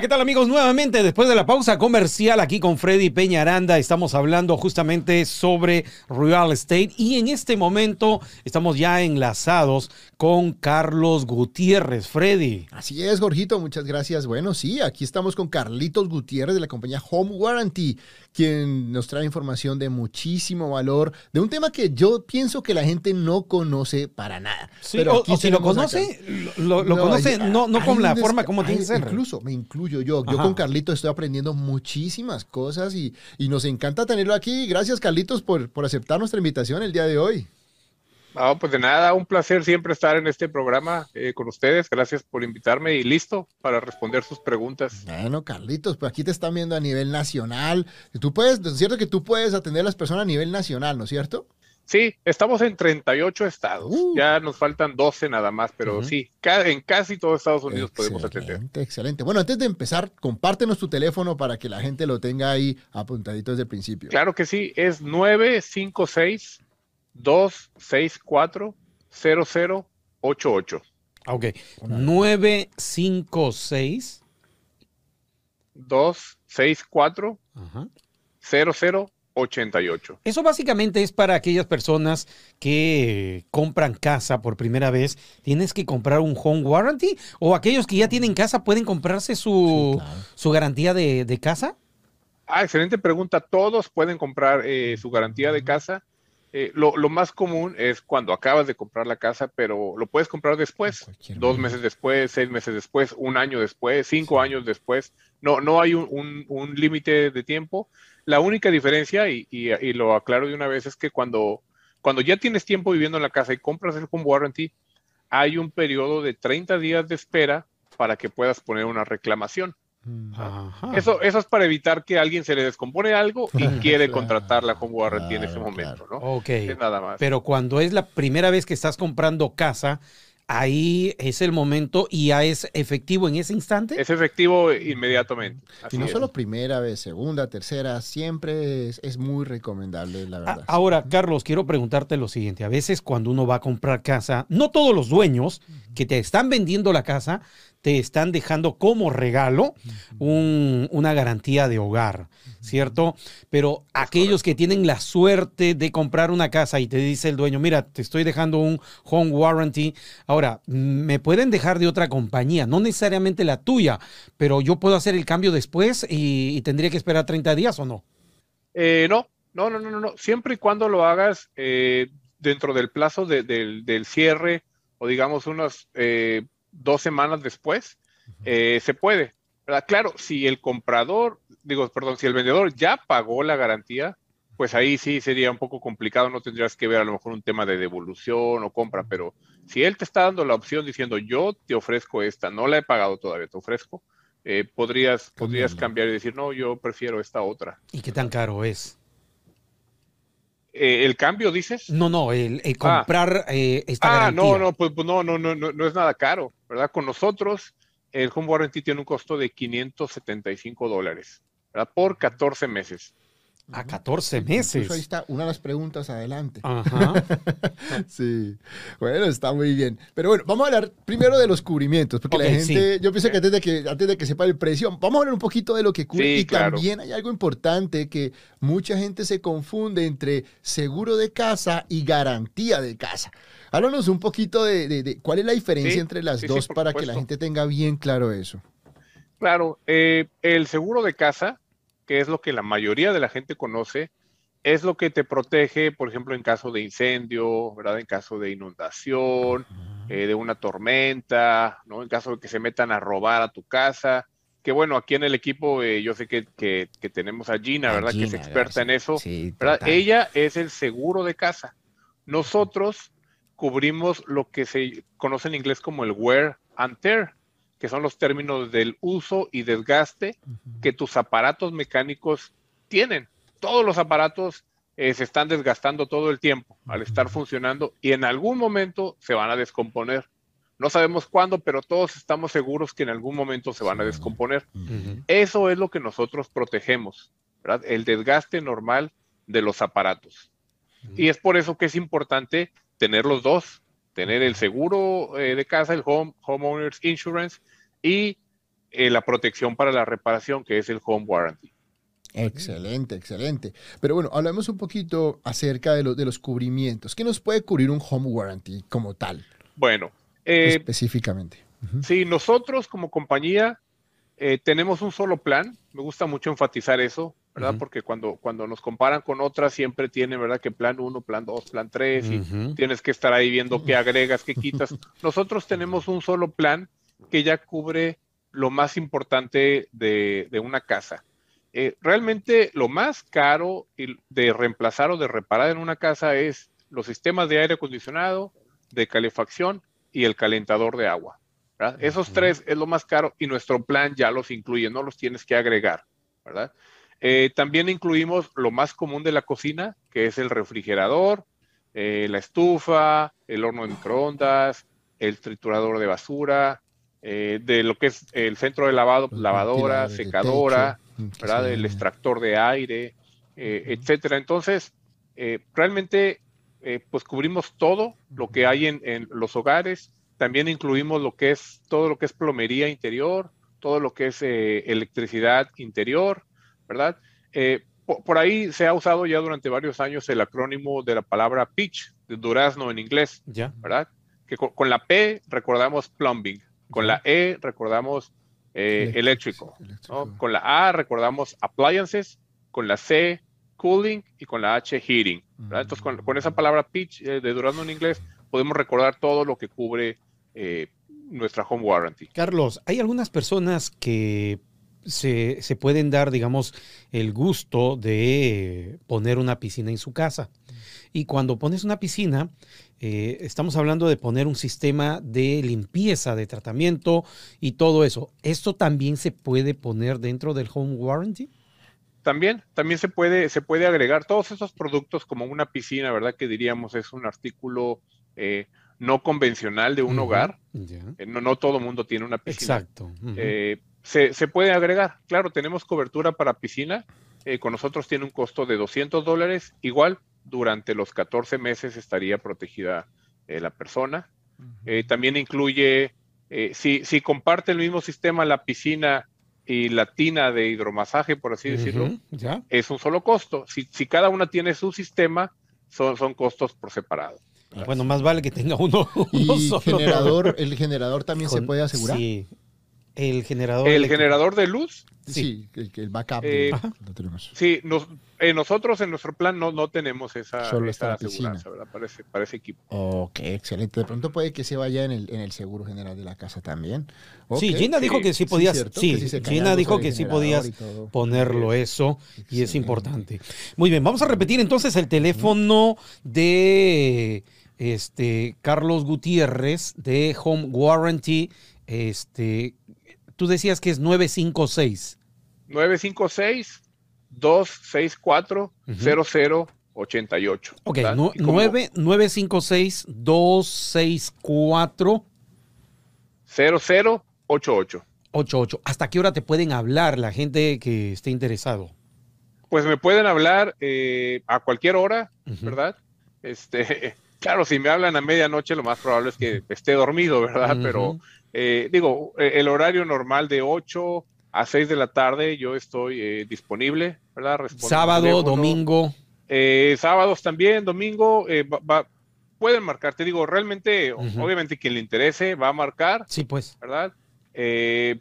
¿Qué tal amigos? Nuevamente, después de la pausa comercial aquí con Freddy Peña Aranda, estamos hablando justamente sobre real estate y en este momento estamos ya enlazados con Carlos Gutiérrez. Freddy. Así es, Jorgito, muchas gracias. Bueno, sí, aquí estamos con Carlitos Gutiérrez de la compañía Home Warranty, quien nos trae información de muchísimo valor, de un tema que yo pienso que la gente no conoce para nada. Sí, Pero o, si lo conoce, lo, conoce no, no con la forma como tiene que ser. Incluso me incluyo yo. Yo con Carlitos estoy aprendiendo muchísimas cosas y, y, nos encanta tenerlo aquí. Gracias, Carlitos, por, por aceptar nuestra invitación el día de hoy. No, pues de nada, un placer siempre estar en este programa eh, con ustedes. Gracias por invitarme y listo para responder sus preguntas. Bueno, Carlitos, pues aquí te están viendo a nivel nacional. Tú puedes, es cierto que tú puedes atender a las personas a nivel nacional, ¿no es cierto? Sí, estamos en 38 estados. Uh. Ya nos faltan 12 nada más, pero sí, en casi todos Estados Unidos podemos atender. Excelente. Bueno, antes de empezar, compártenos tu teléfono para que la gente lo tenga ahí apuntadito desde el principio. Claro que sí, es 956 264 0088. Ok. 956 264 0088. Eso básicamente es para aquellas personas que compran casa por primera vez. ¿Tienes que comprar un home warranty? ¿O aquellos que ya tienen casa pueden comprarse su, su garantía de, de, casa? Ah, excelente pregunta. Todos pueden comprar eh, su garantía de casa. Eh, lo, más común es cuando acabas de comprar la casa, pero lo puedes comprar después, dos meses después, seis meses después, un año después, cinco años después. No, no hay un, límite de tiempo. La única diferencia, y, lo aclaro de una vez, es que cuando, cuando ya tienes tiempo viviendo en la casa y compras el home warranty, hay un periodo de 30 días de espera para que puedas poner una reclamación. Eso, eso es para evitar que a alguien se le descompone algo y quiere contratarla como warranty en ese momento, ¿no? Ok. nada más. Pero cuando es la primera vez que estás comprando casa, ahí es el momento y ya es efectivo en ese instante. Es efectivo inmediatamente. y no solo primera vez, segunda, tercera, siempre es, muy recomendable, la verdad. Ahora, Carlos, quiero preguntarte lo siguiente. A veces cuando uno va a comprar casa, no todos los dueños que te están vendiendo la casa te están dejando como regalo una garantía de hogar, ¿cierto? Pero aquellos que tienen la suerte de comprar una casa y te dice el dueño, mira, te estoy dejando un home warranty, ahora, me pueden dejar de otra compañía, no necesariamente la tuya, pero yo puedo hacer el cambio después y, tendría que esperar 30 días o no? Eh, no, no, no, no, no, siempre y cuando lo hagas eh, dentro del plazo del cierre o digamos unos eh, dos semanas después, eh, se puede. Claro, si el comprador, digo, perdón, si el vendedor ya pagó la garantía, pues ahí sí sería un poco complicado, no tendrías que ver a lo mejor un tema de devolución o compra, pero si él te está dando la opción diciendo yo te ofrezco esta, no la he pagado todavía, te ofrezco, eh, podrías, podrías cambiar y decir no, yo prefiero esta otra. ¿Y qué tan caro es? Eh, ¿El cambio dices? No, no, el, comprar eh, esta ah, no, no, pues, pues no, no, no, no, no es nada caro, ¿verdad? Con nosotros, el home warranty tiene un costo de 575 dólares, ¿verdad? Por 14 meses. A 14 meses. ahí está una de las preguntas adelante. Ajá. sí. Bueno, está muy bien. Pero bueno, vamos a hablar primero de los cubrimientos, porque la gente, yo pienso que antes de que antes de que sepa el precio, vamos a hablar un poquito de lo que cubre. y también hay algo importante que mucha gente se confunde entre seguro de casa y garantía de casa. Háblanos un poquito de, cuál es la diferencia entre las dos para que la gente tenga bien claro eso. Claro, eh, el seguro de casa que es lo que la mayoría de la gente conoce, es lo que te protege, por ejemplo, en caso de incendio, ¿verdad? En caso de inundación, eh, de una tormenta, ¿no? En caso de que se metan a robar a tu casa. Que bueno, aquí en el equipo eh, yo sé que, que, tenemos a Gina, ¿verdad? que es experta en eso. ¿verdad? Ella es el seguro de casa. Nosotros cubrimos lo que se conoce en inglés como el wear and tear, que son los términos del uso y desgaste que tus aparatos mecánicos tienen. Todos los aparatos eh, se están desgastando todo el tiempo al estar funcionando y en algún momento se van a descomponer. No sabemos cuándo, pero todos estamos seguros que en algún momento se van a descomponer. Eso es lo que nosotros protegemos, El desgaste normal de los aparatos. Y es por eso que es importante tener los dos, tener el seguro eh, de casa, el home, Homeowners Insurance, y eh, la protección para la reparación, que es el Home Warranty. Excelente, excelente. Pero bueno, hablemos un poquito acerca de, de los cubrimientos. ¿Qué nos puede cubrir un Home Warranty como tal? Bueno, eh, específicamente. Sí, nosotros como compañía eh, tenemos un solo plan. Me gusta mucho enfatizar eso, ¿verdad? Porque cuando, cuando nos comparan con otras, siempre tienen, ¿verdad? Que plan 1, plan 2, plan 3, y tienes que estar ahí viendo qué agregas, qué quitas. Nosotros tenemos un solo plan que ya cubre lo más importante de, una casa. Eh, realmente lo más caro de reemplazar o de reparar en una casa es los sistemas de aire acondicionado, de calefacción y el calentador de agua. Esos tres es lo más caro y nuestro plan ya los incluye, no los tienes que agregar. ¿verdad? Eh, también incluimos lo más común de la cocina, que es el refrigerador, eh, la estufa, el horno de microondas, el triturador de basura, eh, de lo que es el centro de lavado, lavadora, secadora, ¿verdad? el extractor de aire, etcétera. Entonces, realmente eh, pues cubrimos todo lo que hay en, los hogares. También incluimos lo que es todo lo que es plomería interior, todo lo que es eh, electricidad interior, ¿verdad? Eh, por, ahí se ha usado ya durante varios años el acrónimo de la palabra pitch, de durazno en inglés, ¿verdad? Que con, la P recordamos plumbing, con la E recordamos eléctrico, con la A recordamos appliances, con la C cooling y con la H heating. Entonces, con, esa palabra pitch eh, de Durazno en inglés, podemos recordar todo lo que cubre eh, nuestra home warranty. Carlos, hay algunas personas que se, pueden dar, digamos, el gusto de poner una piscina en su casa. Y cuando pones una piscina, eh, estamos hablando de poner un sistema de limpieza, de tratamiento y todo eso. ¿Esto también se puede poner dentro del home warranty? También, también se puede, se puede agregar todos esos productos como una piscina, ¿verdad? Que diríamos es un artículo eh, no convencional de un hogar. Eh, no, no todo mundo tiene una piscina. Exacto. Se, se, puede agregar. Claro, tenemos cobertura para piscina. con nosotros tiene un costo de 200 dólares. Igual, durante los 14 meses estaría protegida la persona. también incluye, si, si comparte el mismo sistema la piscina y la tina de hidromasaje, por así decirlo, es un solo costo. Si, si, cada una tiene su sistema, son, son costos por separado. Bueno, más vale que tenga uno, ¿Y Generador, ¿El generador también se puede asegurar? Sí. El generador. El generador de luz. Sí, el, backup. Eh, tenemos. Sí, eh, nosotros en nuestro plan no, no tenemos esa, Solo esa aseguranza, ¿verdad? Para ese, equipo. Ok, excelente. De pronto puede que se vaya en el, en el seguro general de la casa también. Sí, Gina dijo que sí podías. Sí, Gina dijo que sí podías ponerlo eso y es importante. Muy bien, vamos a repetir entonces el teléfono de este Carlos Gutiérrez de Home Warranty. Este, tú decías que es 956. 956 264 0088. Ok, 956 264 0088. 88. ¿Hasta qué hora te pueden hablar la gente que esté interesado? Pues me pueden hablar eh, a cualquier hora, ¿verdad? Este, claro, si me hablan a medianoche, lo más probable es que esté dormido, ¿verdad? Pero eh, digo, eh, el horario normal de 8 a 6 de la tarde yo estoy eh, disponible, ¿verdad? Sábado, domingo. sábados también, domingo, pueden marcar. Te digo, realmente, obviamente quien le interese va a marcar. Sí, pues. ¿Verdad?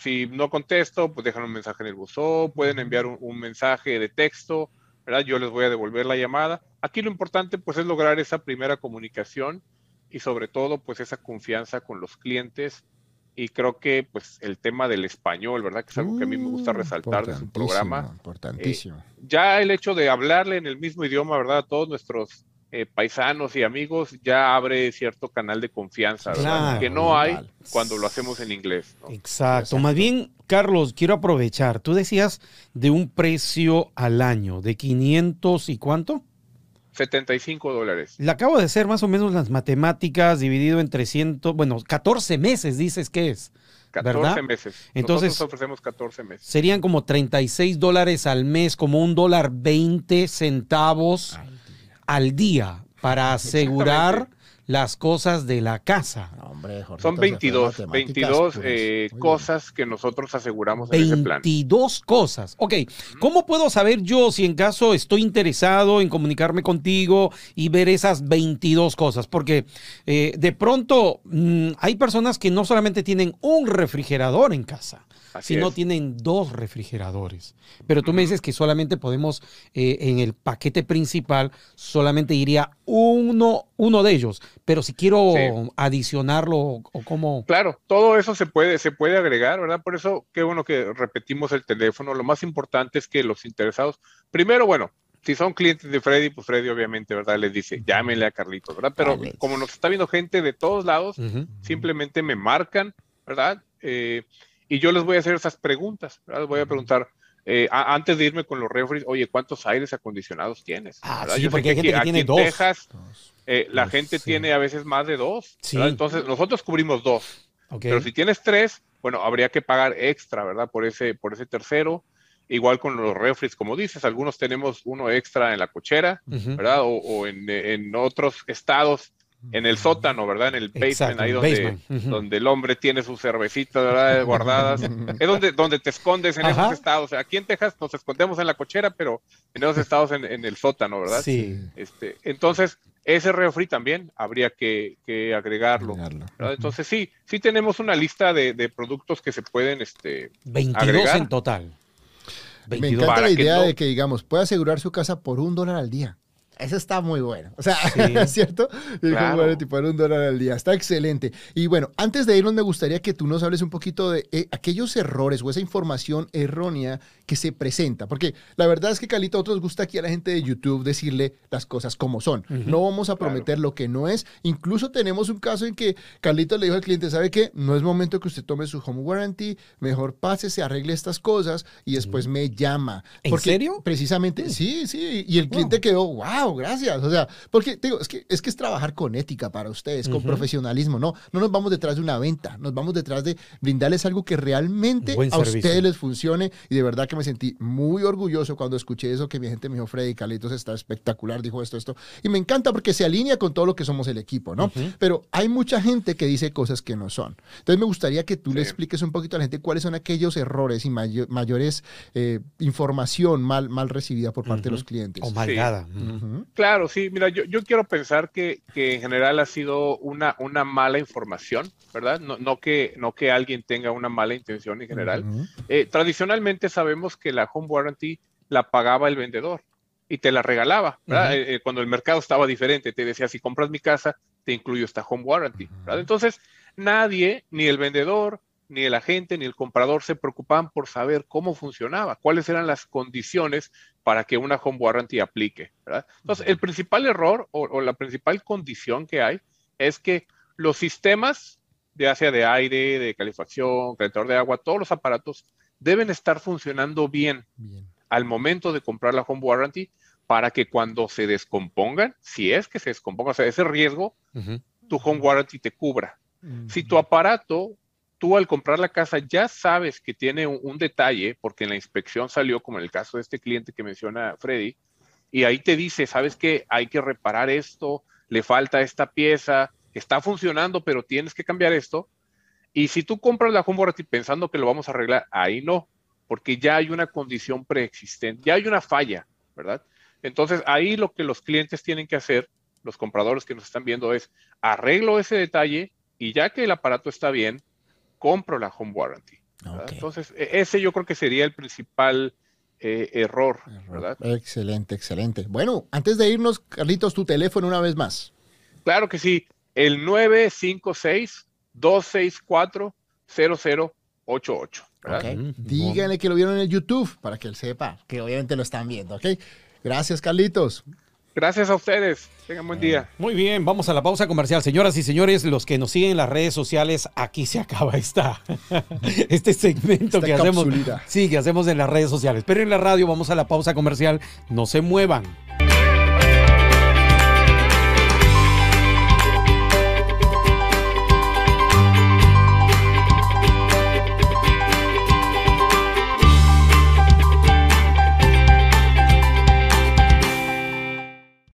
si no contesto, pues dejan un mensaje en el buzón, pueden enviar un, un, mensaje de texto, ¿verdad? Yo les voy a devolver la llamada. Aquí lo importante, pues, es lograr esa primera comunicación y sobre todo, pues, esa confianza con los clientes y creo que pues el tema del español, ¿verdad? Que es algo que a mí me gusta mm, resaltar de su programa. Importantísimo. Eh, ya el hecho de hablarle en el mismo idioma, ¿verdad? A todos nuestros eh, paisanos y amigos, ya abre cierto canal de confianza, que no hay cuando lo hacemos en inglés. Exacto. Más bien, Carlos, quiero aprovechar. Tú decías de un precio al año, de 500 y cuánto? 75 dólares. Le acabo de hacer más o menos las matemáticas dividido en 300, bueno, 14 meses dices que es. 14 meses. Entonces, Nosotros ofrecemos 14 meses. Serían como 36 dólares al mes, como un dólar 20 centavos al día para asegurar las cosas de la casa. Son 22, 22 eh, cosas que nosotros aseguramos en ese plan. 22 cosas. Ok, ¿cómo puedo saber yo si en caso estoy interesado en comunicarme contigo y ver esas 22 cosas? Porque eh, de pronto mm, hay personas que no solamente tienen un refrigerador en casa si no tienen dos refrigeradores. Pero tú me dices que solamente podemos, eh, en el paquete principal, solamente iría uno, uno de ellos. Pero si quiero adicionarlo o cómo. Claro, todo eso se puede, se puede agregar, ¿verdad? Por eso, qué bueno que repetimos el teléfono. Lo más importante es que los interesados, primero, bueno, si son clientes de Freddy, pues Freddy obviamente, ¿verdad? Les dice, llámenle a Carlitos, ¿verdad? Pero como nos está viendo gente de todos lados, simplemente me marcan, ¿verdad? Eh, y yo les voy a hacer esas preguntas, Les voy a preguntar, eh, antes de irme con los refres, oye, ¿cuántos aires acondicionados tienes? Ah, sí, porque hay gente que, tiene dos. Texas, eh, la gente tiene a veces más de dos. Entonces, nosotros cubrimos dos. Pero si tienes tres, bueno, habría que pagar extra, ¿verdad? Por ese, por ese tercero. Igual con los refres, como dices, algunos tenemos uno extra en la cochera, ¿verdad? O, en, en, otros estados en el sótano, ¿verdad? En el basement, ahí donde, donde el hombre tiene sus cervecitas ¿verdad? guardadas. es donde, donde te escondes en esos estados. Aquí en Texas nos escondemos en la cochera, pero en esos estados en, el sótano, ¿verdad? Sí. Este, entonces, ese refri también habría que, agregarlo. Entonces, sí, sí tenemos una lista de, productos que se pueden este, 22 en total. Me encanta la idea de que, digamos, puede asegurar su casa por un dólar al día. Eso está muy bueno. O sea, ¿es cierto? Claro. tipo un dólar al día. Está excelente. Y bueno, antes de irnos, me gustaría que tú nos hables un poquito de eh, aquellos errores o esa información errónea que se presenta. Porque la verdad es que, Calito, a otros gusta aquí a la gente de YouTube decirle las cosas como son. No vamos a prometer lo que no es. Incluso tenemos un caso en que Carlito le dijo al cliente, ¿sabe qué? No es momento que usted tome su home warranty. Mejor pase, se arregle estas cosas y después me llama. ¿En serio? Precisamente, sí, sí. Y el cliente quedó, wow gracias. O sea, porque digo, es que, es que es trabajar con ética para ustedes, con profesionalismo, ¿no? No nos vamos detrás de una venta, nos vamos detrás de brindarles algo que realmente a ustedes les funcione. Y de verdad que me sentí muy orgulloso cuando escuché eso, que mi gente me dijo, Freddy Carlitos está espectacular, dijo esto, esto. Y me encanta porque se alinea con todo lo que somos el equipo, ¿no? Pero hay mucha gente que dice cosas que no son. Entonces me gustaría que tú le expliques un poquito a la gente cuáles son aquellos errores y mayores eh, información mal, mal recibida por parte de los clientes. O malgada. Claro, sí, mira, yo, yo quiero pensar que, que, en general ha sido una, una mala información, ¿verdad? No, no, que, no que alguien tenga una mala intención en general. Eh, tradicionalmente sabemos que la home warranty la pagaba el vendedor y te la regalaba, ¿verdad? Eh, eh, cuando el mercado estaba diferente, te decía, si compras mi casa, te incluyo esta home warranty, ¿verdad? Entonces, nadie, ni el vendedor, ni el agente ni el comprador se preocupaban por saber cómo funcionaba, cuáles eran las condiciones para que una home warranty aplique. Entonces, el principal error o, la principal condición que hay es que los sistemas, ya sea de aire, de calefacción, calentador de agua, todos los aparatos deben estar funcionando bien, al momento de comprar la home warranty para que cuando se descompongan, si es que se descomponga, o sea, ese riesgo, tu home warranty te cubra. Si tu aparato tú al comprar la casa ya sabes que tiene un, detalle, porque en la inspección salió, como en el caso de este cliente que menciona Freddy, y ahí te dice, sabes que hay que reparar esto, le falta esta pieza, está funcionando, pero tienes que cambiar esto. Y si tú compras la home warranty pensando que lo vamos a arreglar, ahí no, porque ya hay una condición preexistente, ya hay una falla, ¿verdad? Entonces ahí lo que los clientes tienen que hacer, los compradores que nos están viendo, es arreglo ese detalle y ya que el aparato está bien, compro la home warranty. Entonces, e, ese yo creo que sería el principal eh, error, ¿verdad? Excelente, excelente. Bueno, antes de irnos, Carlitos, tu teléfono una vez más. Claro que sí, el 956-264-0088. Okay. Díganle que lo vieron en el YouTube para que él sepa que obviamente lo están viendo, ¿ok? Gracias, Carlitos. Gracias a ustedes. Tengan buen día. Muy bien, vamos a la pausa comercial. Señoras y señores, los que nos siguen en las redes sociales, aquí se acaba esta, este segmento que hacemos. Sí, que hacemos en las redes sociales. Pero en la radio vamos a la pausa comercial. No se muevan.